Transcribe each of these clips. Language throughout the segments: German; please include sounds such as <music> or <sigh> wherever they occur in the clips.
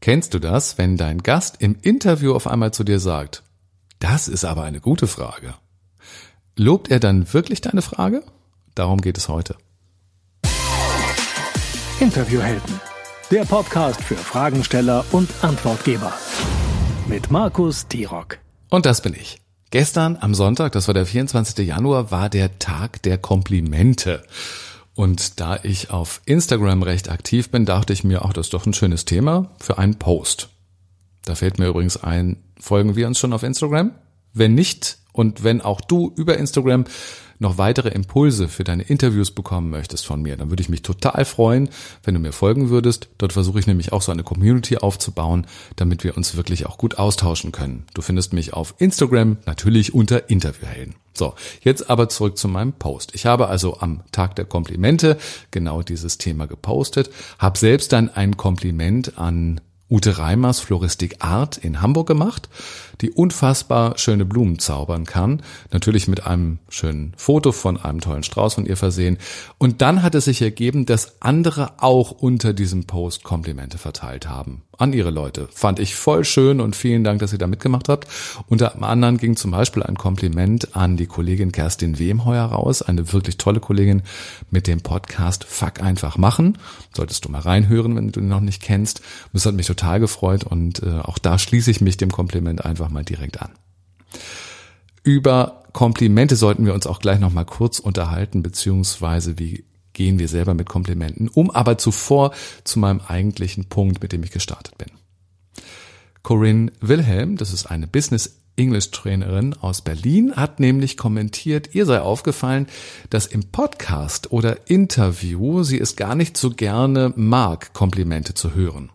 Kennst du das, wenn dein Gast im Interview auf einmal zu dir sagt, das ist aber eine gute Frage? Lobt er dann wirklich deine Frage? Darum geht es heute. Interviewhelden, der Podcast für Fragensteller und Antwortgeber. Mit Markus Tirock. Und das bin ich. Gestern am Sonntag, das war der 24. Januar, war der Tag der Komplimente. Und da ich auf Instagram recht aktiv bin, dachte ich mir, ach, das ist doch ein schönes Thema für einen Post. Da fällt mir übrigens ein, folgen wir uns schon auf Instagram? Wenn nicht und wenn auch du über Instagram noch weitere Impulse für deine Interviews bekommen möchtest von mir, dann würde ich mich total freuen, wenn du mir folgen würdest. Dort versuche ich nämlich auch so eine Community aufzubauen, damit wir uns wirklich auch gut austauschen können. Du findest mich auf Instagram natürlich unter Interviewhelden. So, jetzt aber zurück zu meinem Post. Ich habe also am Tag der Komplimente genau dieses Thema gepostet, habe selbst dann ein Kompliment an Ute Reimers Floristik Art in Hamburg gemacht, die unfassbar schöne Blumen zaubern kann. Natürlich mit einem schönen Foto von einem tollen Strauß von ihr versehen. Und dann hat es sich ergeben, dass andere auch unter diesem Post Komplimente verteilt haben. An ihre Leute. Fand ich voll schön und vielen Dank, dass ihr da mitgemacht habt. Unter anderem ging zum Beispiel ein Kompliment an die Kollegin Kerstin Wemheuer raus. Eine wirklich tolle Kollegin mit dem Podcast Fuck einfach machen. Solltest du mal reinhören, wenn du ihn noch nicht kennst. Das hat mich total gefreut und äh, auch da schließe ich mich dem Kompliment einfach mal direkt an. Über Komplimente sollten wir uns auch gleich noch mal kurz unterhalten, beziehungsweise wie gehen wir selber mit Komplimenten um, aber zuvor zu meinem eigentlichen Punkt, mit dem ich gestartet bin. Corinne Wilhelm, das ist eine Business English Trainerin aus Berlin, hat nämlich kommentiert, ihr sei aufgefallen, dass im Podcast oder Interview sie es gar nicht so gerne mag, Komplimente zu hören.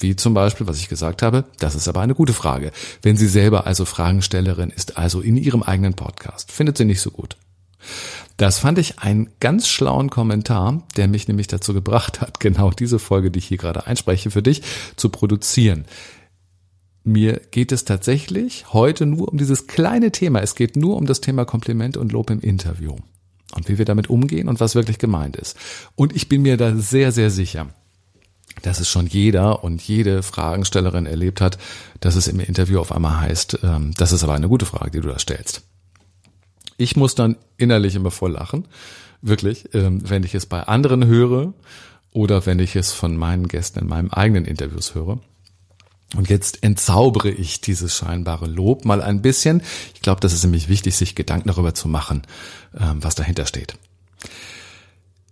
Wie zum Beispiel, was ich gesagt habe, das ist aber eine gute Frage. Wenn sie selber also Fragenstellerin ist, also in ihrem eigenen Podcast, findet sie nicht so gut. Das fand ich einen ganz schlauen Kommentar, der mich nämlich dazu gebracht hat, <laughs> genau diese Folge, die ich hier gerade einspreche, für dich zu produzieren. Mir geht es tatsächlich heute nur um dieses kleine Thema. Es geht nur um das Thema Kompliment und Lob im Interview und wie wir damit umgehen und was wirklich gemeint ist. Und ich bin mir da sehr, sehr sicher, dass es schon jeder und jede Fragenstellerin erlebt hat, dass es im Interview auf einmal heißt, ähm, das ist aber eine gute Frage, die du da stellst. Ich muss dann innerlich immer voll lachen, wirklich, ähm, wenn ich es bei anderen höre oder wenn ich es von meinen Gästen in meinem eigenen Interviews höre. Und jetzt entzaubere ich dieses scheinbare Lob mal ein bisschen. Ich glaube, das ist nämlich wichtig, sich Gedanken darüber zu machen, ähm, was dahinter steht.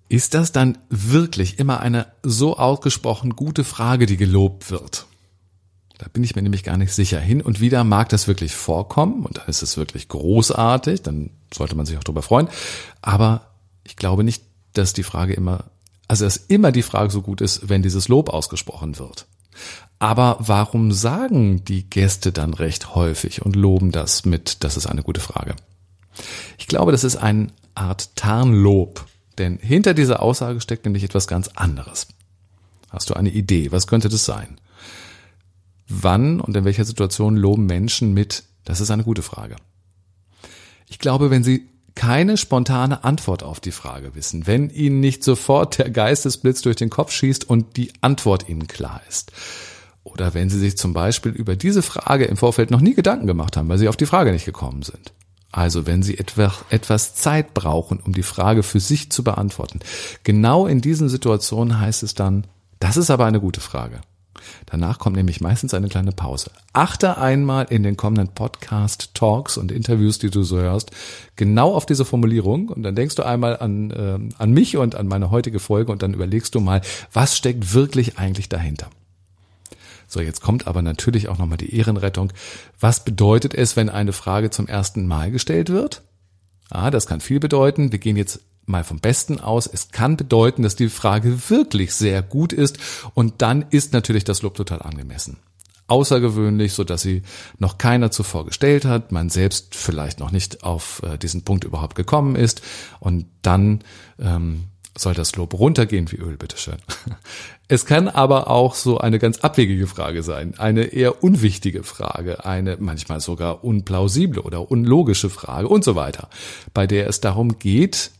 Ist das dann wirklich immer eine so ausgesprochen gute Frage, die gelobt wird? Da bin ich mir nämlich gar nicht sicher. Hin und wieder mag das wirklich vorkommen und dann ist es wirklich großartig, dann sollte man sich auch darüber freuen. Aber ich glaube nicht, dass die Frage immer, also dass immer die Frage so gut ist, wenn dieses Lob ausgesprochen wird. Aber warum sagen die Gäste dann recht häufig und loben das mit, das ist eine gute Frage? Ich glaube, das ist eine Art Tarnlob denn hinter dieser Aussage steckt nämlich etwas ganz anderes. Hast du eine Idee? Was könnte das sein? Wann und in welcher Situation loben Menschen mit? Das ist eine gute Frage. Ich glaube, wenn sie keine spontane Antwort auf die Frage wissen, wenn ihnen nicht sofort der Geistesblitz durch den Kopf schießt und die Antwort ihnen klar ist. Oder wenn sie sich zum Beispiel über diese Frage im Vorfeld noch nie Gedanken gemacht haben, weil sie auf die Frage nicht gekommen sind. Also wenn Sie etwas Zeit brauchen, um die Frage für sich zu beantworten. Genau in diesen Situationen heißt es dann, das ist aber eine gute Frage. Danach kommt nämlich meistens eine kleine Pause. Achte einmal in den kommenden Podcast, Talks und Interviews, die du so hörst, genau auf diese Formulierung und dann denkst du einmal an, äh, an mich und an meine heutige Folge und dann überlegst du mal, was steckt wirklich eigentlich dahinter. So, jetzt kommt aber natürlich auch nochmal die Ehrenrettung. Was bedeutet es, wenn eine Frage zum ersten Mal gestellt wird? Ah, das kann viel bedeuten. Wir gehen jetzt mal vom Besten aus. Es kann bedeuten, dass die Frage wirklich sehr gut ist und dann ist natürlich das Lob total angemessen. Außergewöhnlich, so dass sie noch keiner zuvor gestellt hat, man selbst vielleicht noch nicht auf äh, diesen Punkt überhaupt gekommen ist und dann ähm, soll das Lob runtergehen wie Öl, bitteschön. <laughs> Es kann aber auch so eine ganz abwegige Frage sein, eine eher unwichtige Frage, eine manchmal sogar unplausible oder unlogische Frage und so weiter, bei der es darum geht,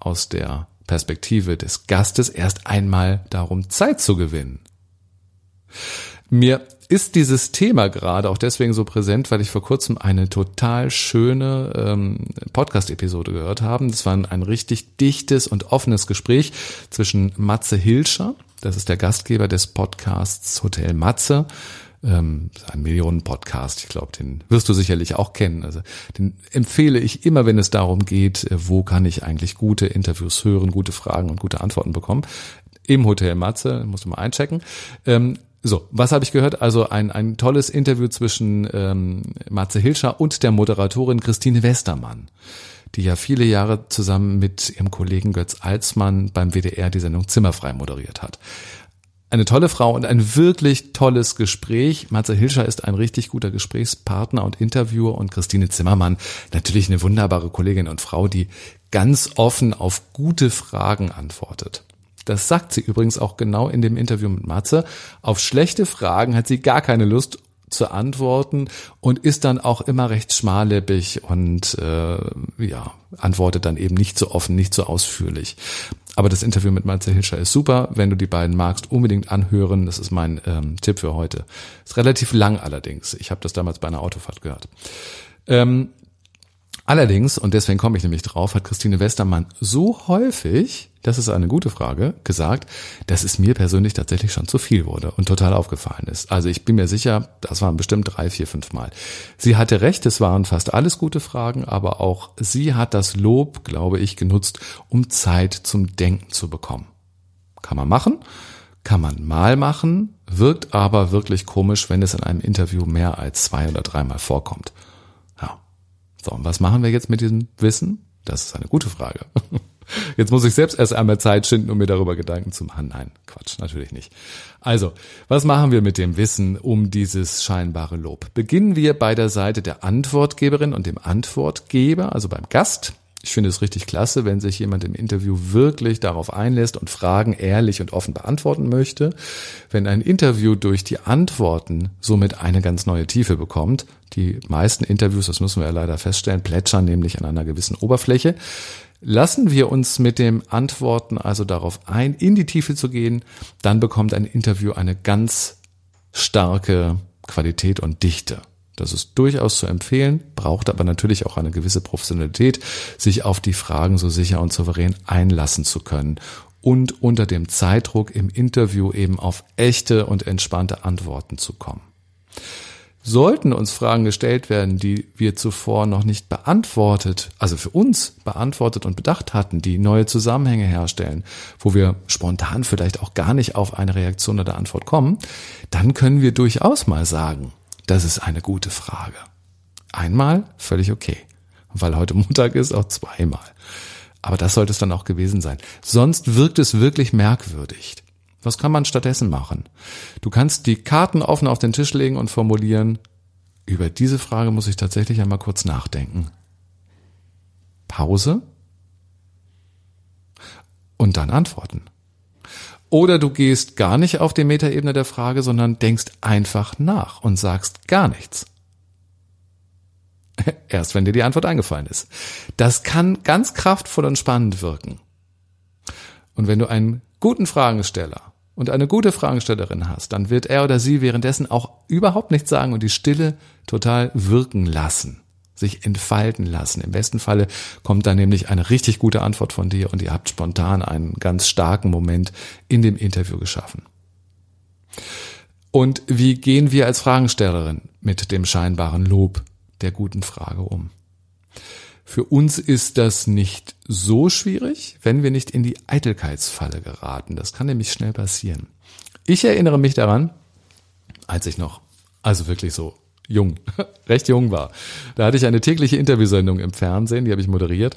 aus der Perspektive des Gastes erst einmal darum Zeit zu gewinnen. Mir ist dieses Thema gerade auch deswegen so präsent, weil ich vor kurzem eine total schöne ähm, Podcast-Episode gehört habe. Das war ein, ein richtig dichtes und offenes Gespräch zwischen Matze Hilscher, das ist der Gastgeber des Podcasts Hotel Matze, ähm, ein Millionen-Podcast. Ich glaube, den wirst du sicherlich auch kennen. Also den empfehle ich immer, wenn es darum geht, äh, wo kann ich eigentlich gute Interviews hören, gute Fragen und gute Antworten bekommen. Im Hotel Matze, musst du mal einchecken. Ähm, so, was habe ich gehört? Also ein, ein tolles Interview zwischen ähm, Matze Hilscher und der Moderatorin Christine Westermann, die ja viele Jahre zusammen mit ihrem Kollegen Götz Alsmann beim WDR die Sendung Zimmerfrei moderiert hat. Eine tolle Frau und ein wirklich tolles Gespräch. Matze Hilscher ist ein richtig guter Gesprächspartner und Interviewer und Christine Zimmermann natürlich eine wunderbare Kollegin und Frau, die ganz offen auf gute Fragen antwortet. Das sagt sie übrigens auch genau in dem Interview mit Matze. Auf schlechte Fragen hat sie gar keine Lust zu antworten und ist dann auch immer recht schmallippig und äh, ja, antwortet dann eben nicht so offen, nicht so ausführlich. Aber das Interview mit Matze Hilscher ist super. Wenn du die beiden magst, unbedingt anhören. Das ist mein ähm, Tipp für heute. Ist relativ lang allerdings. Ich habe das damals bei einer Autofahrt gehört. Ähm, Allerdings, und deswegen komme ich nämlich drauf, hat Christine Westermann so häufig, das ist eine gute Frage, gesagt, dass es mir persönlich tatsächlich schon zu viel wurde und total aufgefallen ist. Also ich bin mir sicher, das waren bestimmt drei, vier, fünf Mal. Sie hatte recht, es waren fast alles gute Fragen, aber auch sie hat das Lob, glaube ich, genutzt, um Zeit zum Denken zu bekommen. Kann man machen, kann man mal machen, wirkt aber wirklich komisch, wenn es in einem Interview mehr als zwei oder dreimal vorkommt. So, und was machen wir jetzt mit diesem Wissen? Das ist eine gute Frage. <laughs> Jetzt muss ich selbst erst einmal Zeit schinden, um mir darüber Gedanken zu machen. Nein, Quatsch, natürlich nicht. Also, was machen wir mit dem Wissen um dieses scheinbare Lob? Beginnen wir bei der Seite der Antwortgeberin und dem Antwortgeber, also beim Gast. Ich finde es richtig klasse, wenn sich jemand im Interview wirklich darauf einlässt und Fragen ehrlich und offen beantworten möchte. Wenn ein Interview durch die Antworten somit eine ganz neue Tiefe bekommt. Die meisten Interviews, das müssen wir ja leider feststellen, plätschern nämlich an einer gewissen Oberfläche. Lassen wir uns mit dem Antworten also darauf ein, in die Tiefe zu gehen, dann bekommt ein Interview eine ganz starke Qualität und Dichte. Das ist durchaus zu empfehlen, braucht aber natürlich auch eine gewisse Professionalität, sich auf die Fragen so sicher und souverän einlassen zu können und unter dem Zeitdruck im Interview eben auf echte und entspannte Antworten zu kommen. Sollten uns Fragen gestellt werden, die wir zuvor noch nicht beantwortet, also für uns beantwortet und bedacht hatten, die neue Zusammenhänge herstellen, wo wir spontan vielleicht auch gar nicht auf eine Reaktion oder Antwort kommen, dann können wir durchaus mal sagen, das ist eine gute Frage. Einmal völlig okay. Weil heute Montag ist, auch zweimal. Aber das sollte es dann auch gewesen sein. Sonst wirkt es wirklich merkwürdig. Was kann man stattdessen machen? Du kannst die Karten offen auf den Tisch legen und formulieren, über diese Frage muss ich tatsächlich einmal kurz nachdenken. Pause und dann antworten. Oder du gehst gar nicht auf die Metaebene der Frage, sondern denkst einfach nach und sagst gar nichts. <laughs> Erst wenn dir die Antwort eingefallen ist. Das kann ganz kraftvoll und spannend wirken. Und wenn du einen guten Fragesteller und eine gute Fragestellerin hast, dann wird er oder sie währenddessen auch überhaupt nichts sagen und die Stille total wirken lassen sich entfalten lassen. Im besten Falle kommt da nämlich eine richtig gute Antwort von dir und ihr habt spontan einen ganz starken Moment in dem Interview geschaffen. Und wie gehen wir als Fragestellerin mit dem scheinbaren Lob der guten Frage um? Für uns ist das nicht so schwierig, wenn wir nicht in die Eitelkeitsfalle geraten. Das kann nämlich schnell passieren. Ich erinnere mich daran, als ich noch, also wirklich so jung, <laughs> recht jung war. Da hatte ich eine tägliche Interviewsendung im Fernsehen, die habe ich moderiert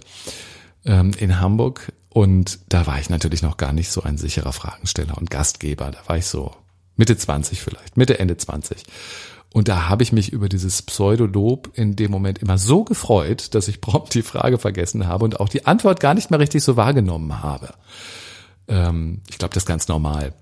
ähm, in Hamburg. Und da war ich natürlich noch gar nicht so ein sicherer Fragensteller und Gastgeber. Da war ich so Mitte 20 vielleicht, Mitte, Ende 20. Und da habe ich mich über dieses Pseudolob in dem Moment immer so gefreut, dass ich prompt die Frage vergessen habe und auch die Antwort gar nicht mehr richtig so wahrgenommen habe. Ähm, ich glaube, das ist ganz normal.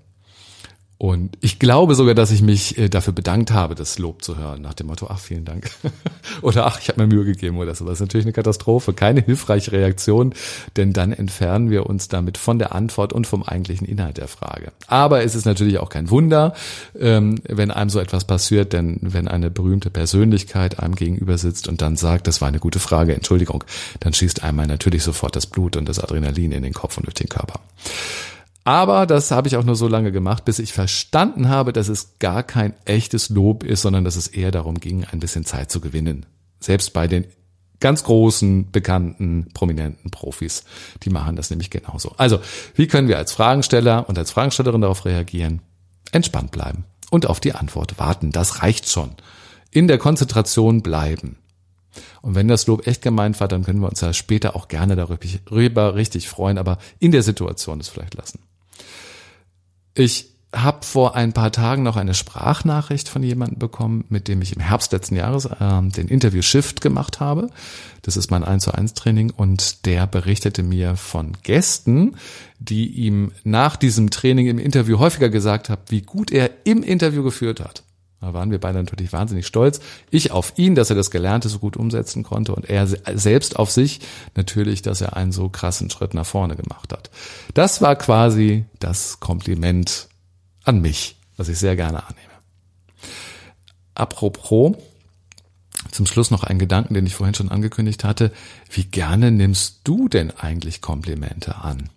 Und ich glaube sogar, dass ich mich äh, dafür bedankt habe, das Lob zu hören, nach dem Motto, ach, vielen Dank. <laughs> oder ach, ich habe mir Mühe gegeben oder so. Das ist natürlich eine Katastrophe, keine hilfreiche Reaktion, denn dann entfernen wir uns damit von der Antwort und vom eigentlichen Inhalt der Frage. Aber es ist natürlich auch kein Wunder, ähm, wenn einem so etwas passiert, denn wenn eine berühmte Persönlichkeit einem gegenüber sitzt und dann sagt, das war eine gute Frage, Entschuldigung, dann schießt einmal natürlich sofort das Blut und das Adrenalin in den Kopf und durch den Körper. Aber das habe ich auch nur so lange gemacht, bis ich verstanden habe, dass es gar kein echtes Lob ist, sondern dass es eher darum ging, ein bisschen Zeit zu gewinnen. Selbst bei den ganz großen, bekannten, prominenten Profis. Die machen das nämlich genauso. Also, wie können wir als Fragensteller und als Fragenstellerin darauf reagieren? Entspannt bleiben und auf die Antwort warten. Das reicht schon. In der Konzentration bleiben. Und wenn das Lob echt gemeint war, dann können wir uns ja später auch gerne darüber richtig freuen, aber in der Situation es vielleicht lassen. Ich habe vor ein paar Tagen noch eine Sprachnachricht von jemandem bekommen, mit dem ich im Herbst letzten Jahres äh, den Interview Shift gemacht habe. Das ist mein 1 zu 1 Training und der berichtete mir von Gästen, die ihm nach diesem Training im Interview häufiger gesagt haben, wie gut er im Interview geführt hat. Da waren wir beide natürlich wahnsinnig stolz. Ich auf ihn, dass er das Gelernte so gut umsetzen konnte und er selbst auf sich natürlich, dass er einen so krassen Schritt nach vorne gemacht hat. Das war quasi das Kompliment an mich, was ich sehr gerne annehme. Apropos, zum Schluss noch ein Gedanken, den ich vorhin schon angekündigt hatte. Wie gerne nimmst du denn eigentlich Komplimente an?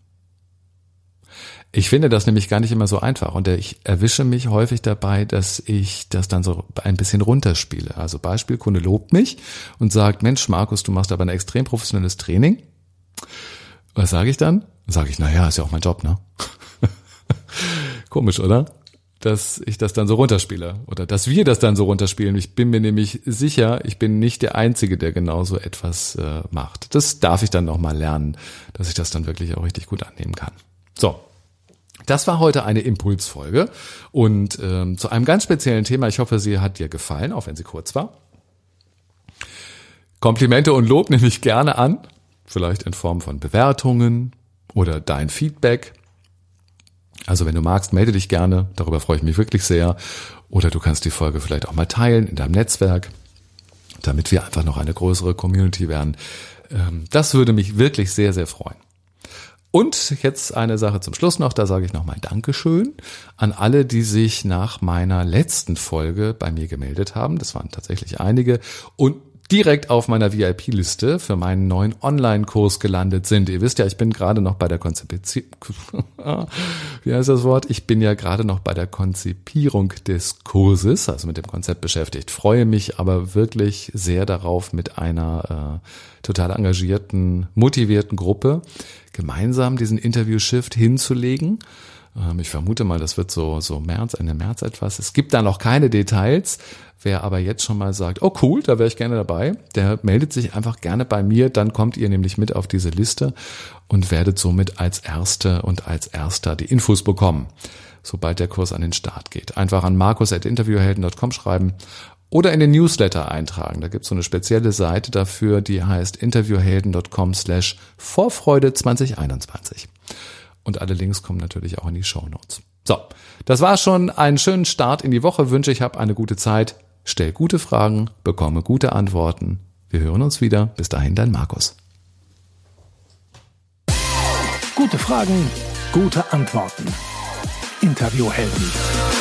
Ich finde das nämlich gar nicht immer so einfach und ich erwische mich häufig dabei, dass ich das dann so ein bisschen runterspiele. Also Beispiel, Kunde lobt mich und sagt, Mensch, Markus, du machst aber ein extrem professionelles Training. Was sage ich dann? Sage ich, na ja, ist ja auch mein Job, ne? <laughs> Komisch, oder? Dass ich das dann so runterspiele oder dass wir das dann so runterspielen. Ich bin mir nämlich sicher, ich bin nicht der Einzige, der genauso etwas äh, macht. Das darf ich dann nochmal lernen, dass ich das dann wirklich auch richtig gut annehmen kann. So, das war heute eine Impulsfolge und ähm, zu einem ganz speziellen Thema. Ich hoffe, sie hat dir gefallen, auch wenn sie kurz war. Komplimente und Lob <laughs> nehme ich gerne an, vielleicht in Form von Bewertungen oder dein Feedback. Also wenn du magst, melde dich gerne, darüber freue ich mich wirklich sehr. Oder du kannst die Folge vielleicht auch mal teilen in deinem Netzwerk, damit wir einfach noch eine größere Community werden. Ähm, das würde mich wirklich sehr, sehr freuen. Und jetzt eine Sache zum Schluss noch, da sage ich nochmal Dankeschön an alle, die sich nach meiner letzten Folge bei mir gemeldet haben. Das waren tatsächlich einige und direkt auf meiner VIP-Liste für meinen neuen Online-Kurs gelandet sind. Ihr wisst ja, ich bin gerade noch bei der Konzeption, <laughs> wie heißt das Wort? Ich bin ja gerade noch bei der Konzipierung des Kurses, also mit dem Konzept beschäftigt. Freue mich aber wirklich sehr darauf, mit einer äh, total engagierten, motivierten Gruppe gemeinsam diesen Interview-Shift hinzulegen. Ähm, ich vermute mal, das wird so, so März, Ende März etwas. Es gibt da noch keine Details. Wer aber jetzt schon mal sagt, oh cool, da wäre ich gerne dabei, der meldet sich einfach gerne bei mir. Dann kommt ihr nämlich mit auf diese Liste und werdet somit als Erste und als Erster die Infos bekommen, sobald der Kurs an den Start geht. Einfach an markus.interviewhelden.com schreiben oder in den Newsletter eintragen. Da gibt's so eine spezielle Seite dafür, die heißt interviewhelden.com slash Vorfreude 2021. Und alle Links kommen natürlich auch in die Show Notes. So, das war schon. Einen schönen Start in die Woche wünsche ich. Hab eine gute Zeit. Stell gute Fragen, bekomme gute Antworten. Wir hören uns wieder. Bis dahin, dein Markus. Gute Fragen, gute Antworten. Interviewhelden.